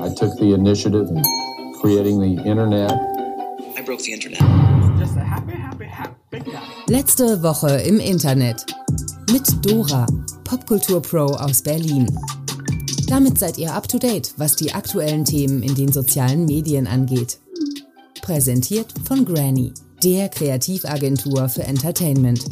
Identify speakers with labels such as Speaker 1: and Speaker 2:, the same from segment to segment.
Speaker 1: I took the initiative in creating the internet.
Speaker 2: I broke the internet.
Speaker 3: Just a happy, happy, happy guy.
Speaker 4: Letzte Woche im Internet. Mit Dora, Popkultur-Pro aus Berlin. Damit seid ihr up to date, was die aktuellen Themen in den sozialen Medien angeht. Präsentiert von Granny, der Kreativagentur für Entertainment.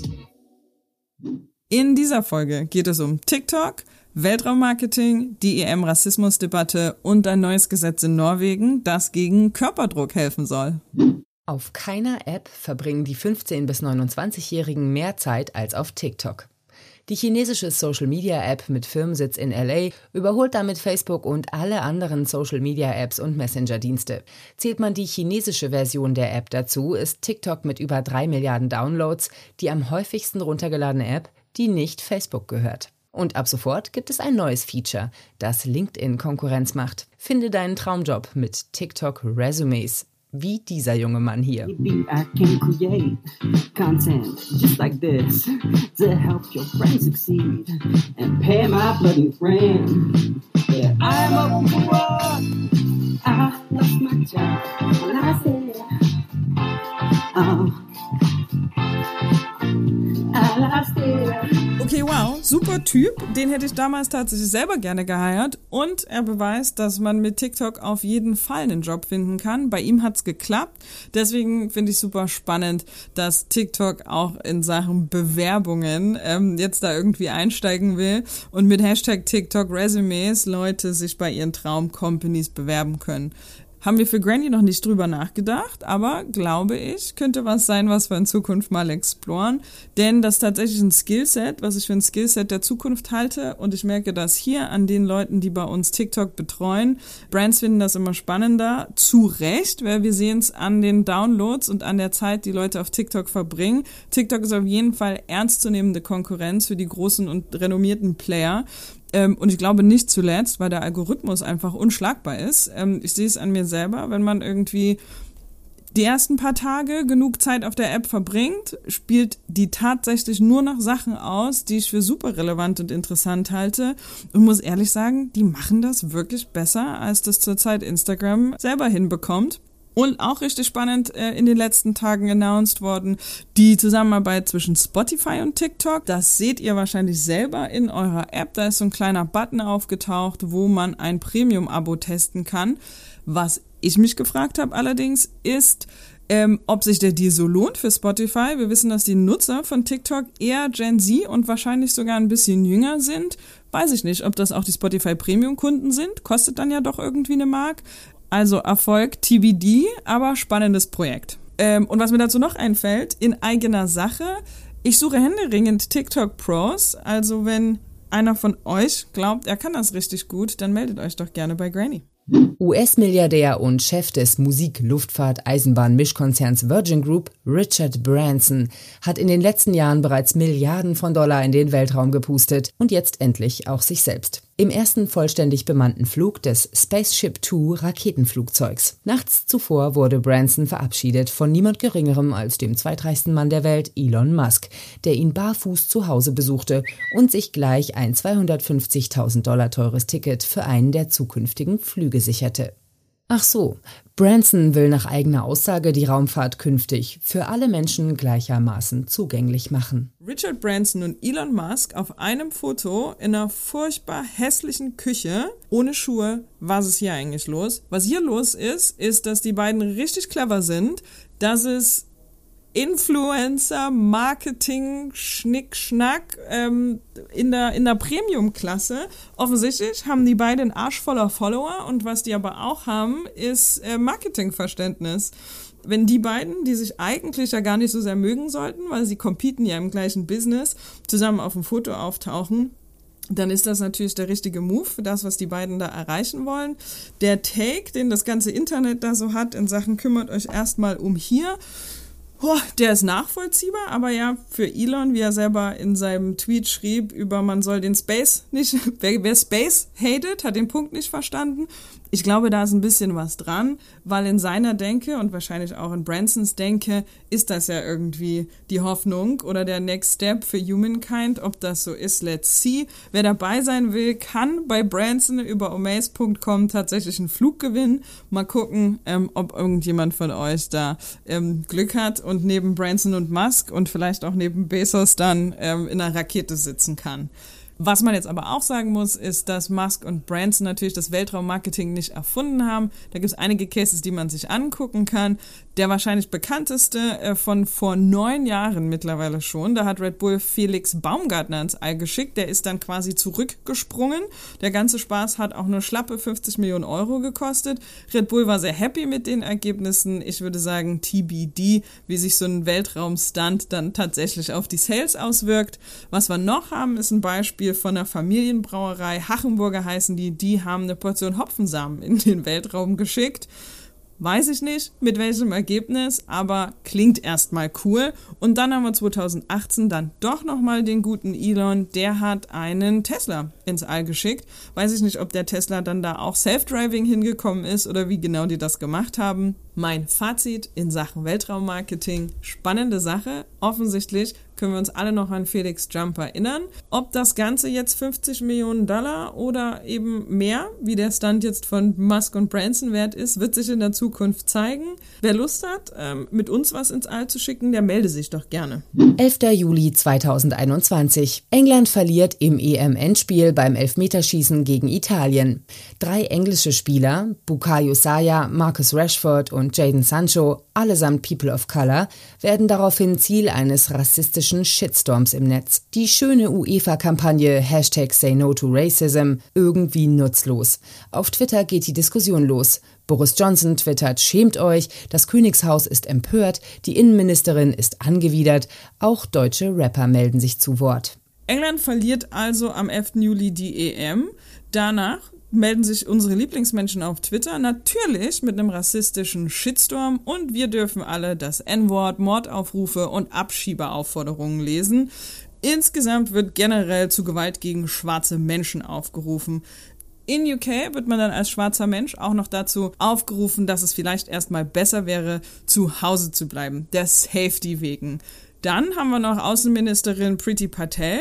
Speaker 5: In dieser Folge geht es um TikTok, Weltraummarketing, die EM-Rassismusdebatte und ein neues Gesetz in Norwegen, das gegen Körperdruck helfen soll.
Speaker 4: Auf keiner App verbringen die 15- bis 29-Jährigen mehr Zeit als auf TikTok. Die chinesische Social-Media-App mit Firmensitz in LA überholt damit Facebook und alle anderen Social-Media-Apps und Messenger-Dienste. Zählt man die chinesische Version der App dazu, ist TikTok mit über drei Milliarden Downloads die am häufigsten runtergeladene App, die nicht Facebook gehört. Und ab sofort gibt es ein neues Feature, das LinkedIn Konkurrenz macht. Finde deinen Traumjob mit TikTok Resumes. Wie dieser junge Mann hier.
Speaker 6: Maybe
Speaker 5: super Typ. Den hätte ich damals tatsächlich selber gerne geheiert. Und er beweist, dass man mit TikTok auf jeden Fall einen Job finden kann. Bei ihm hat's geklappt. Deswegen finde ich super spannend, dass TikTok auch in Sachen Bewerbungen ähm, jetzt da irgendwie einsteigen will und mit Hashtag TikTok Resumes Leute sich bei ihren Traumcompanies bewerben können. Haben wir für Granny noch nicht drüber nachgedacht, aber glaube ich, könnte was sein, was wir in Zukunft mal exploren. Denn das ist tatsächlich ein Skillset, was ich für ein Skillset der Zukunft halte. Und ich merke das hier an den Leuten, die bei uns TikTok betreuen. Brands finden das immer spannender. Zu Recht, weil wir sehen es an den Downloads und an der Zeit, die Leute auf TikTok verbringen. TikTok ist auf jeden Fall ernstzunehmende Konkurrenz für die großen und renommierten Player. Ähm, und ich glaube nicht zuletzt, weil der Algorithmus einfach unschlagbar ist. Ähm, ich sehe es an mir selber, wenn man irgendwie die ersten paar Tage genug Zeit auf der App verbringt, spielt die tatsächlich nur noch Sachen aus, die ich für super relevant und interessant halte. Und muss ehrlich sagen, die machen das wirklich besser, als das zurzeit Instagram selber hinbekommt. Und auch richtig spannend äh, in den letzten Tagen announced worden, die Zusammenarbeit zwischen Spotify und TikTok. Das seht ihr wahrscheinlich selber in eurer App. Da ist so ein kleiner Button aufgetaucht, wo man ein Premium-Abo testen kann. Was ich mich gefragt habe allerdings ist, ähm, ob sich der Deal so lohnt für Spotify. Wir wissen, dass die Nutzer von TikTok eher Gen Z und wahrscheinlich sogar ein bisschen jünger sind. Weiß ich nicht, ob das auch die Spotify Premium Kunden sind. Kostet dann ja doch irgendwie eine Mark. Also Erfolg TBD, aber spannendes Projekt. Ähm, und was mir dazu noch einfällt, in eigener Sache, ich suche händeringend TikTok Pros. Also wenn einer von euch glaubt, er kann das richtig gut, dann meldet euch doch gerne bei Granny.
Speaker 4: US-Milliardär und Chef des Musik-Luftfahrt-Eisenbahn-Mischkonzerns Virgin Group, Richard Branson, hat in den letzten Jahren bereits Milliarden von Dollar in den Weltraum gepustet und jetzt endlich auch sich selbst. Im ersten vollständig bemannten Flug des Spaceship Two Raketenflugzeugs. Nachts zuvor wurde Branson verabschiedet von niemand Geringerem als dem zweitreichsten Mann der Welt, Elon Musk, der ihn barfuß zu Hause besuchte und sich gleich ein 250.000 Dollar teures Ticket für einen der zukünftigen Flüge sicherte. Ach so, Branson will nach eigener Aussage die Raumfahrt künftig für alle Menschen gleichermaßen zugänglich machen.
Speaker 5: Richard Branson und Elon Musk auf einem Foto in einer furchtbar hässlichen Küche ohne Schuhe. Was ist hier eigentlich los? Was hier los ist, ist, dass die beiden richtig clever sind, dass es Influencer, Marketing, Schnickschnack ähm, in der, in der Premium-Klasse. Offensichtlich haben die beiden Arsch voller Follower und was die aber auch haben, ist äh, Marketingverständnis. Wenn die beiden, die sich eigentlich ja gar nicht so sehr mögen sollten, weil sie competen ja im gleichen Business, zusammen auf dem Foto auftauchen, dann ist das natürlich der richtige Move für das, was die beiden da erreichen wollen. Der Take, den das ganze Internet da so hat in Sachen kümmert euch erstmal um hier Oh, der ist nachvollziehbar, aber ja, für Elon, wie er selber in seinem Tweet schrieb, über man soll den Space nicht, wer, wer Space hatet, hat den Punkt nicht verstanden. Ich glaube, da ist ein bisschen was dran, weil in seiner Denke und wahrscheinlich auch in Bransons Denke ist das ja irgendwie die Hoffnung oder der Next Step für Humankind. Ob das so ist, let's see. Wer dabei sein will, kann bei Branson über omaze.com tatsächlich einen Flug gewinnen. Mal gucken, ähm, ob irgendjemand von euch da ähm, Glück hat und neben Branson und Musk und vielleicht auch neben Bezos dann ähm, in einer Rakete sitzen kann. Was man jetzt aber auch sagen muss, ist, dass Musk und Branson natürlich das Weltraummarketing nicht erfunden haben. Da gibt es einige Cases, die man sich angucken kann. Der wahrscheinlich bekannteste äh, von vor neun Jahren mittlerweile schon. Da hat Red Bull Felix Baumgartner ins All geschickt. Der ist dann quasi zurückgesprungen. Der ganze Spaß hat auch nur schlappe 50 Millionen Euro gekostet. Red Bull war sehr happy mit den Ergebnissen. Ich würde sagen TBD, wie sich so ein Weltraumstunt dann tatsächlich auf die Sales auswirkt. Was wir noch haben, ist ein Beispiel von einer Familienbrauerei. Hachenburger heißen die. Die haben eine Portion Hopfensamen in den Weltraum geschickt. Weiß ich nicht, mit welchem Ergebnis, aber klingt erstmal cool. Und dann haben wir 2018 dann doch nochmal den guten Elon, der hat einen Tesla ins All geschickt. Weiß ich nicht, ob der Tesla dann da auch Self-Driving hingekommen ist oder wie genau die das gemacht haben. Mein Fazit in Sachen Weltraummarketing, spannende Sache. Offensichtlich können wir uns alle noch an Felix Jump erinnern. Ob das Ganze jetzt 50 Millionen Dollar oder eben mehr, wie der Stand jetzt von Musk und Branson wert ist, wird sich in der Zukunft zeigen. Wer Lust hat, ähm, mit uns was ins All zu schicken, der melde sich doch gerne.
Speaker 4: 11. Juli 2021. England verliert im EM-Endspiel beim Elfmeterschießen gegen Italien. Drei englische Spieler, Bukayo Saya, Marcus Rashford und Jaden Sancho, allesamt People of Color, werden daraufhin Ziel eines rassistischen Shitstorms im Netz. Die schöne UEFA-Kampagne Hashtag Say No to Racism irgendwie nutzlos. Auf Twitter geht die Diskussion los. Boris Johnson twittert, schämt euch, das Königshaus ist empört, die Innenministerin ist angewidert, auch deutsche Rapper melden sich zu Wort.
Speaker 5: England verliert also am 11. Juli die EM. Danach melden sich unsere Lieblingsmenschen auf Twitter natürlich mit einem rassistischen Shitstorm und wir dürfen alle das N-Wort, Mordaufrufe und Abschieberaufforderungen lesen. Insgesamt wird generell zu Gewalt gegen schwarze Menschen aufgerufen. In UK wird man dann als schwarzer Mensch auch noch dazu aufgerufen, dass es vielleicht erstmal besser wäre, zu Hause zu bleiben, der Safety wegen. Dann haben wir noch Außenministerin Priti Patel,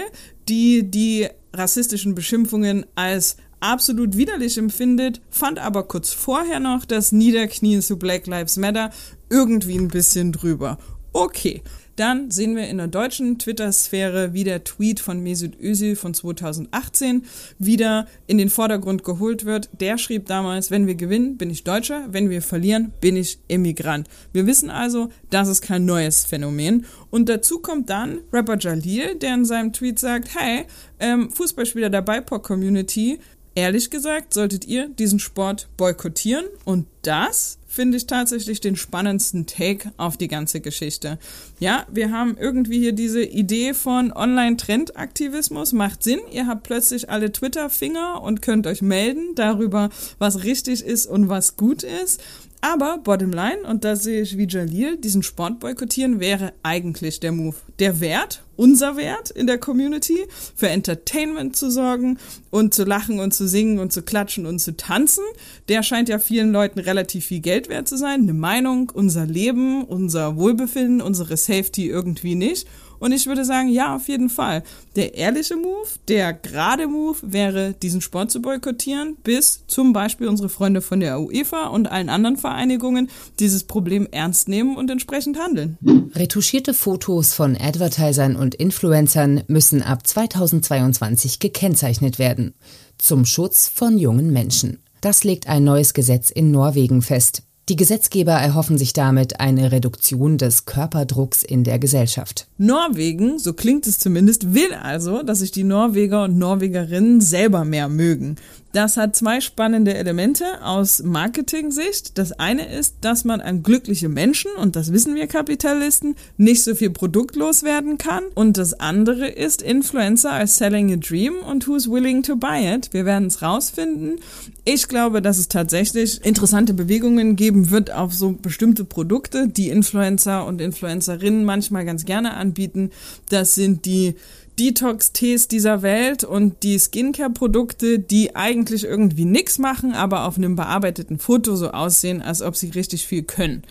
Speaker 5: die die rassistischen Beschimpfungen als absolut widerlich empfindet, fand aber kurz vorher noch das Niederknien zu Black Lives Matter irgendwie ein bisschen drüber. Okay. Dann sehen wir in der deutschen Twitter-Sphäre, wie der Tweet von Mesut Özil von 2018 wieder in den Vordergrund geholt wird. Der schrieb damals, wenn wir gewinnen, bin ich Deutscher, wenn wir verlieren, bin ich Immigrant. Wir wissen also, das ist kein neues Phänomen. Und dazu kommt dann Rapper Jalil, der in seinem Tweet sagt, hey, ähm, Fußballspieler der BIPOC-Community, Ehrlich gesagt, solltet ihr diesen Sport boykottieren und das finde ich tatsächlich den spannendsten Take auf die ganze Geschichte. Ja, wir haben irgendwie hier diese Idee von Online-Trendaktivismus, macht Sinn. Ihr habt plötzlich alle Twitter-Finger und könnt euch melden darüber, was richtig ist und was gut ist. Aber Bottomline, und da sehe ich wie Jalil, diesen Sport boykottieren wäre eigentlich der Move. Der Wert, unser Wert in der Community, für Entertainment zu sorgen und zu lachen und zu singen und zu klatschen und zu tanzen, der scheint ja vielen Leuten relativ viel Geld wert zu sein. Eine Meinung, unser Leben, unser Wohlbefinden, unsere Safety irgendwie nicht. Und ich würde sagen, ja, auf jeden Fall. Der ehrliche Move, der gerade Move wäre, diesen Sport zu boykottieren, bis zum Beispiel unsere Freunde von der UEFA und allen anderen Vereinigungen dieses Problem ernst nehmen und entsprechend handeln.
Speaker 4: Retuschierte Fotos von Advertisern und Influencern müssen ab 2022 gekennzeichnet werden. Zum Schutz von jungen Menschen. Das legt ein neues Gesetz in Norwegen fest. Die Gesetzgeber erhoffen sich damit eine Reduktion des Körperdrucks in der Gesellschaft.
Speaker 5: Norwegen, so klingt es zumindest, will also, dass sich die Norweger und Norwegerinnen selber mehr mögen. Das hat zwei spannende Elemente aus Marketing-Sicht. Das eine ist, dass man an glückliche Menschen, und das wissen wir Kapitalisten, nicht so viel produktlos werden kann. Und das andere ist, Influencer are selling a dream und who's willing to buy it. Wir werden es rausfinden. Ich glaube, dass es tatsächlich interessante Bewegungen geben wird auf so bestimmte Produkte, die Influencer und Influencerinnen manchmal ganz gerne anbieten. Das sind die Detox-Tees dieser Welt und die Skincare-Produkte, die eigentlich irgendwie nix machen, aber auf einem bearbeiteten Foto so aussehen, als ob sie richtig viel können.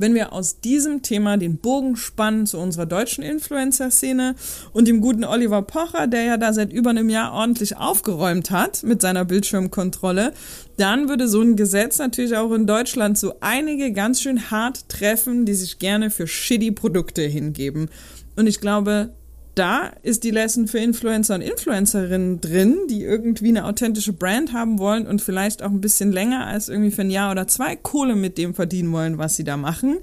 Speaker 5: Wenn wir aus diesem Thema den Bogen spannen zu unserer deutschen Influencer-Szene und dem guten Oliver Pocher, der ja da seit über einem Jahr ordentlich aufgeräumt hat mit seiner Bildschirmkontrolle, dann würde so ein Gesetz natürlich auch in Deutschland so einige ganz schön hart treffen, die sich gerne für shitty Produkte hingeben. Und ich glaube, da ist die Lesson für Influencer und Influencerinnen drin, die irgendwie eine authentische Brand haben wollen und vielleicht auch ein bisschen länger als irgendwie für ein Jahr oder zwei Kohle mit dem verdienen wollen, was sie da machen.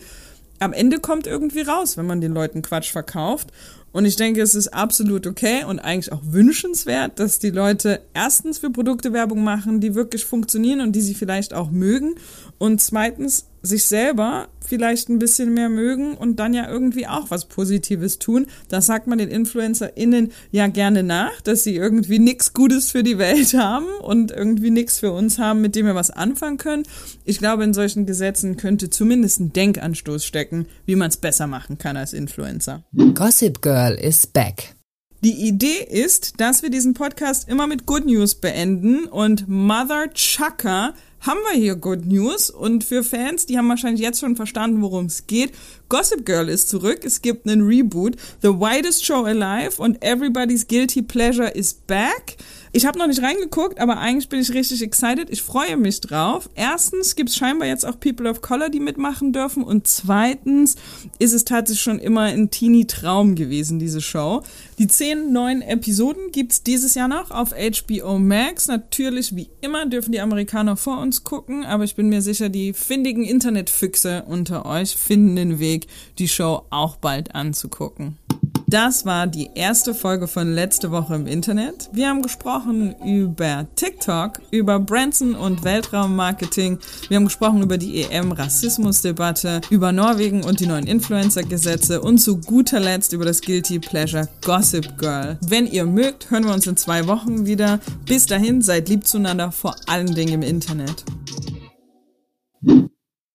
Speaker 5: Am Ende kommt irgendwie raus, wenn man den Leuten Quatsch verkauft. Und ich denke, es ist absolut okay und eigentlich auch wünschenswert, dass die Leute erstens für Produkte Werbung machen, die wirklich funktionieren und die sie vielleicht auch mögen. Und zweitens sich selber vielleicht ein bisschen mehr mögen und dann ja irgendwie auch was Positives tun. Das sagt man den InfluencerInnen ja gerne nach, dass sie irgendwie nichts Gutes für die Welt haben und irgendwie nichts für uns haben, mit dem wir was anfangen können. Ich glaube, in solchen Gesetzen könnte zumindest ein Denkanstoß stecken, wie man es besser machen kann als Influencer.
Speaker 4: Gossip Girl is back.
Speaker 5: Die Idee ist, dass wir diesen Podcast immer mit Good News beenden und Mother Chucker haben wir hier Good News und für Fans, die haben wahrscheinlich jetzt schon verstanden, worum es geht. Gossip Girl ist zurück, es gibt einen Reboot, The Widest Show Alive und Everybody's Guilty Pleasure is back. Ich habe noch nicht reingeguckt, aber eigentlich bin ich richtig excited. Ich freue mich drauf. Erstens gibt es scheinbar jetzt auch People of Color, die mitmachen dürfen. Und zweitens ist es tatsächlich schon immer ein Teenie-Traum gewesen, diese Show. Die zehn neuen Episoden gibt's dieses Jahr noch auf HBO Max. Natürlich, wie immer, dürfen die Amerikaner vor uns gucken, aber ich bin mir sicher, die findigen Internetfüchse unter euch finden den Weg, die Show auch bald anzugucken. Das war die erste Folge von letzte Woche im Internet. Wir haben gesprochen über TikTok, über Branson und Weltraummarketing. Wir haben gesprochen über die EM-Rassismusdebatte, über Norwegen und die neuen Influencer-Gesetze und zu guter Letzt über das Guilty Pleasure Gossip Girl. Wenn ihr mögt, hören wir uns in zwei Wochen wieder. Bis dahin, seid lieb zueinander, vor allen Dingen im Internet.